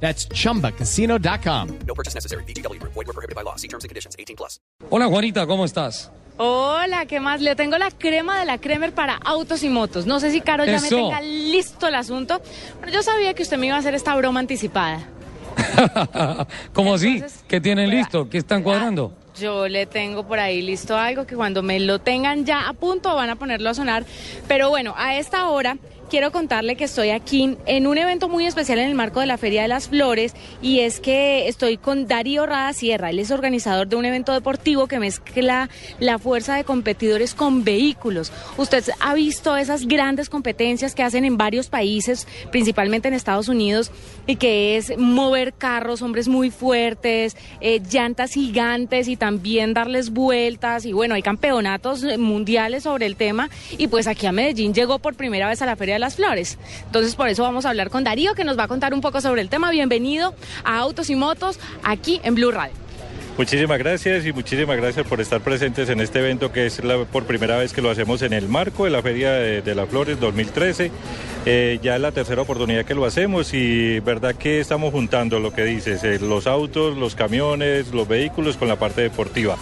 That's chumbacasino.com. No purchase necessary. BGW. Void were prohibited by law. See terms and conditions. 18 plus. Hola Juanita, ¿cómo estás? Hola, ¿qué más? Le tengo la crema de la Kremer para autos y motos. No sé si Caro ya me Eso. tenga listo el asunto, pero yo sabía que usted me iba a hacer esta broma anticipada. ¿Cómo así? Entonces, ¿Qué tienen listo? ¿Qué están cuadrando? Yo le tengo por ahí listo algo que cuando me lo tengan ya a punto van a ponerlo a sonar. Pero bueno, a esta hora quiero contarle que estoy aquí en un evento muy especial en el marco de la Feria de las Flores y es que estoy con Darío Rada Sierra. Él es organizador de un evento deportivo que mezcla la fuerza de competidores con vehículos. Usted ha visto esas grandes competencias que hacen en varios países, principalmente en Estados Unidos, y que es mover carros, hombres muy fuertes, eh, llantas gigantes y también darles vueltas. Y bueno, hay campeonatos eh, mundiales sobre el tema. Y pues aquí a Medellín llegó por primera vez a la Feria de las Flores. Entonces por eso vamos a hablar con Darío, que nos va a contar un poco sobre el tema. Bienvenido a Autos y Motos aquí en Blue Radio. Muchísimas gracias y muchísimas gracias por estar presentes en este evento que es la, por primera vez que lo hacemos en el marco de la Feria de, de las Flores 2013. Eh, ya es la tercera oportunidad que lo hacemos y verdad que estamos juntando lo que dices, eh, los autos, los camiones, los vehículos con la parte deportiva.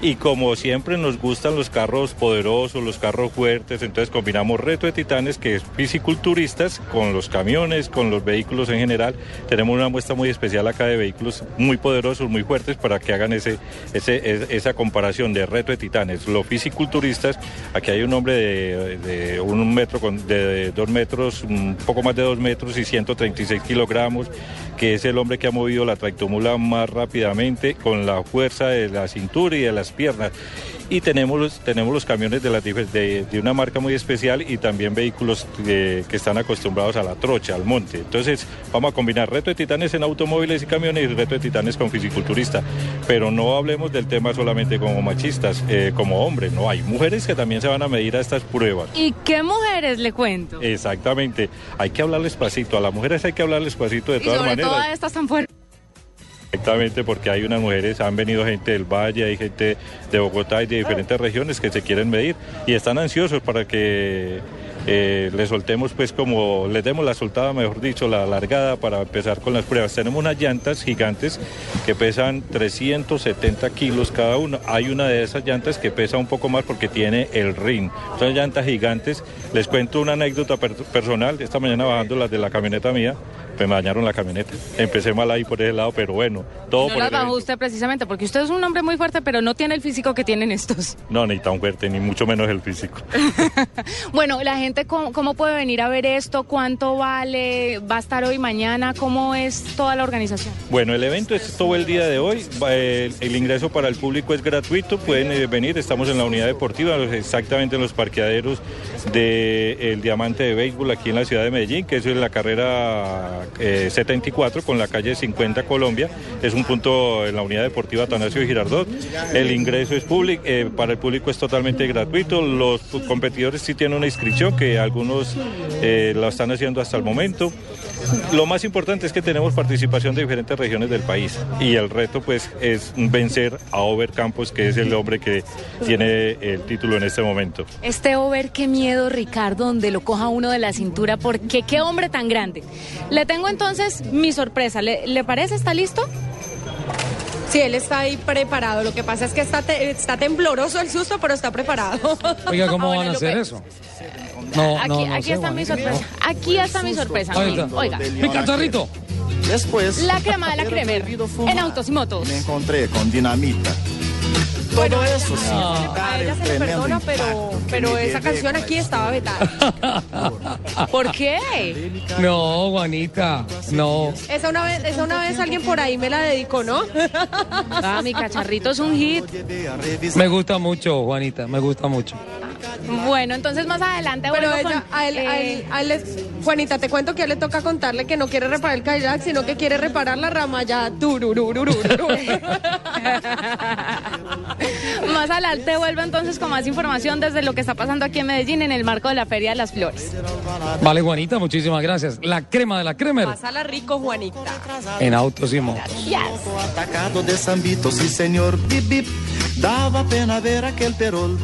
Y como siempre nos gustan los carros poderosos, los carros fuertes, entonces combinamos Reto de Titanes, que es pisciculturistas, con los camiones, con los vehículos en general. Tenemos una muestra muy especial acá de vehículos muy poderosos, muy fuertes, para que hagan ese, ese- es- esa comparación de Reto de Titanes. Los pisciculturistas, aquí hay un hombre de, de un metro, de dos metros, un poco más de dos metros y 136 kilogramos, que es el hombre que ha movido la tractomula más rápidamente con la fuerza de la cintura y de las piernas. Y tenemos los, tenemos los camiones de, las de, de una marca muy especial y también vehículos que, que están acostumbrados a la trocha, al monte. Entonces vamos a combinar reto de titanes en automóviles y camiones y reto de titanes con fisiculturista. Pero no hablemos del tema solamente como machistas, eh, como hombres. No, hay mujeres que también se van a medir a estas pruebas. ¿Y qué mujeres le cuento? Exactamente. Hay que hablarles pasito. A las mujeres hay que hablarles pasito de y todas sobre maneras. todo a estas tan fuertes. Exactamente, porque hay unas mujeres, han venido gente del Valle, hay gente de Bogotá y de diferentes regiones que se quieren medir y están ansiosos para que eh, les soltemos, pues como les demos la soltada, mejor dicho, la largada para empezar con las pruebas. Tenemos unas llantas gigantes que pesan 370 kilos cada una. Hay una de esas llantas que pesa un poco más porque tiene el ring. Son llantas gigantes. Les cuento una anécdota per- personal. Esta mañana bajando las de la camioneta mía, me dañaron la camioneta. Empecé mal ahí por ese lado, pero bueno, todo No por las el bajó usted precisamente porque usted es un hombre muy fuerte, pero no tiene el físico que tienen estos. No, ni tan fuerte, ni mucho menos el físico. Bueno, la gente, ¿cómo, cómo puede venir a ver esto? ¿Cuánto vale? ¿Va a estar hoy, mañana? ¿Cómo es toda la organización? Bueno, el evento es todo el día de hoy. El, el ingreso para el público es gratuito. Pueden eh, venir. Estamos en la unidad deportiva, exactamente en los parqueaderos del Diamante de Béisbol aquí en la ciudad de Medellín, que eso es la carrera eh, 74 con la calle 50 Colombia. Es un punto en la unidad deportiva Atanasio Girardot. El ingreso es público, eh, para el público es totalmente gratuito. Los competidores sí tienen una inscripción que algunos eh, la están haciendo hasta el momento. Lo más importante es que tenemos participación de diferentes regiones del país y el reto pues es vencer a Over Campos, que es el hombre que tiene el título en este momento. Este over, qué miedo, Ricardo, donde lo coja uno de la cintura, porque qué hombre tan grande. Le tengo entonces mi sorpresa. ¿Le, le parece? ¿Está listo? Sí, él está ahí preparado. Lo que pasa es que está, te- está tembloroso el susto, pero está preparado. Oiga, ¿cómo Ah, van a hacer eso? No, aquí no, no aquí sé, está mi sorpresa. Aquí está mi sorpresa. Ahí mire, está. Oiga, Mi cacharrito. Después, la crema de la Kremer en autos y motos. me encontré con dinamita. Todo eso sin A quitar ella el se le perdona, pero, pero esa canción aquí estaba vetada. ¿Por qué? No, Juanita, no. Esa una vez, esa una vez alguien por ahí me la dedicó, ¿no? Ah, mi cacharrito es un hit. A. Me gusta mucho, Juanita, me gusta mucho. Bueno, entonces más adelante Pero ella, con, a él, a eh, él, a él Juanita, te cuento que a él le toca contarle que no quiere reparar el Cadillac, sino que quiere reparar la rama ya. Turururururu. Más adelante vuelvo entonces con más información desde lo que está pasando aquí en Medellín en el marco de la Feria de las Flores. Vale, Juanita, muchísimas gracias. La crema de la Kremer Pásala rico, Juanita. en Autos y Motos. Atacado de Sambito, sí señor. Daba pena ver aquel perol,